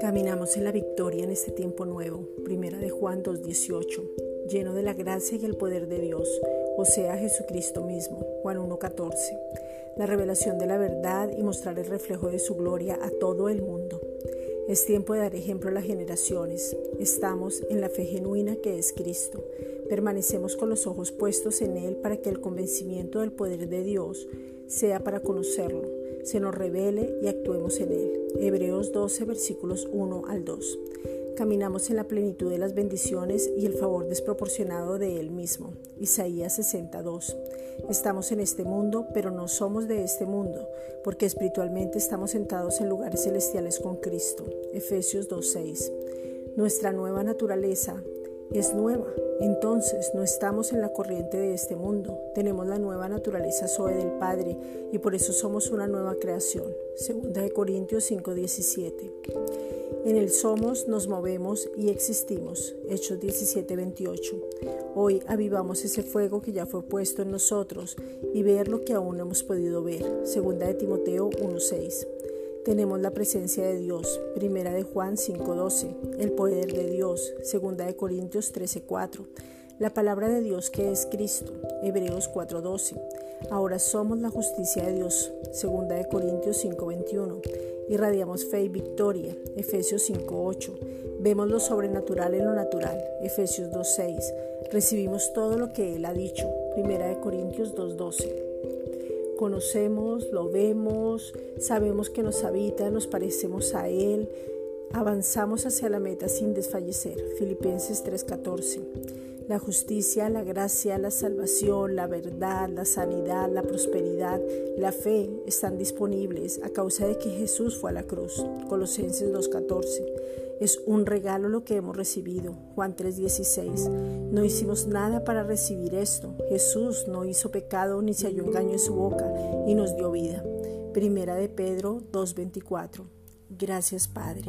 Caminamos en la victoria en este tiempo nuevo. Primera de Juan 2.18. Lleno de la gracia y el poder de Dios, o sea, Jesucristo mismo. Juan 1.14. La revelación de la verdad y mostrar el reflejo de su gloria a todo el mundo. Es tiempo de dar ejemplo a las generaciones. Estamos en la fe genuina que es Cristo. Permanecemos con los ojos puestos en Él para que el convencimiento del poder de Dios sea para conocerlo, se nos revele y actuemos en Él. Hebreos 12, versículos 1 al 2. Caminamos en la plenitud de las bendiciones y el favor desproporcionado de Él mismo. Isaías 62. Estamos en este mundo, pero no somos de este mundo, porque espiritualmente estamos sentados en lugares celestiales con Cristo. Efesios 2.6. Nuestra nueva naturaleza es nueva. Entonces no estamos en la corriente de este mundo, tenemos la nueva naturaleza Zoe del Padre y por eso somos una nueva creación. Segunda de Corintios 5:17. En el somos, nos movemos y existimos. Hechos 17:28. Hoy avivamos ese fuego que ya fue puesto en nosotros y ver lo que aún no hemos podido ver. Segunda de Timoteo 1:6 tenemos la presencia de Dios. Primera de Juan 5:12, el poder de Dios. Segunda de Corintios 13:4, la palabra de Dios que es Cristo. Hebreos 4:12. Ahora somos la justicia de Dios. Segunda de Corintios 5:21. Irradiamos fe y victoria. Efesios 5:8. Vemos lo sobrenatural en lo natural. Efesios 2:6. Recibimos todo lo que él ha dicho. Primera de Corintios 2:12 conocemos, lo vemos, sabemos que nos habita, nos parecemos a Él, avanzamos hacia la meta sin desfallecer. Filipenses 3:14. La justicia, la gracia, la salvación, la verdad, la sanidad, la prosperidad, la fe están disponibles a causa de que Jesús fue a la cruz. Colosenses 2:14. Es un regalo lo que hemos recibido. Juan 3:16. No hicimos nada para recibir esto. Jesús no hizo pecado ni se halló engaño en su boca y nos dio vida. Primera de Pedro 2:24. Gracias Padre.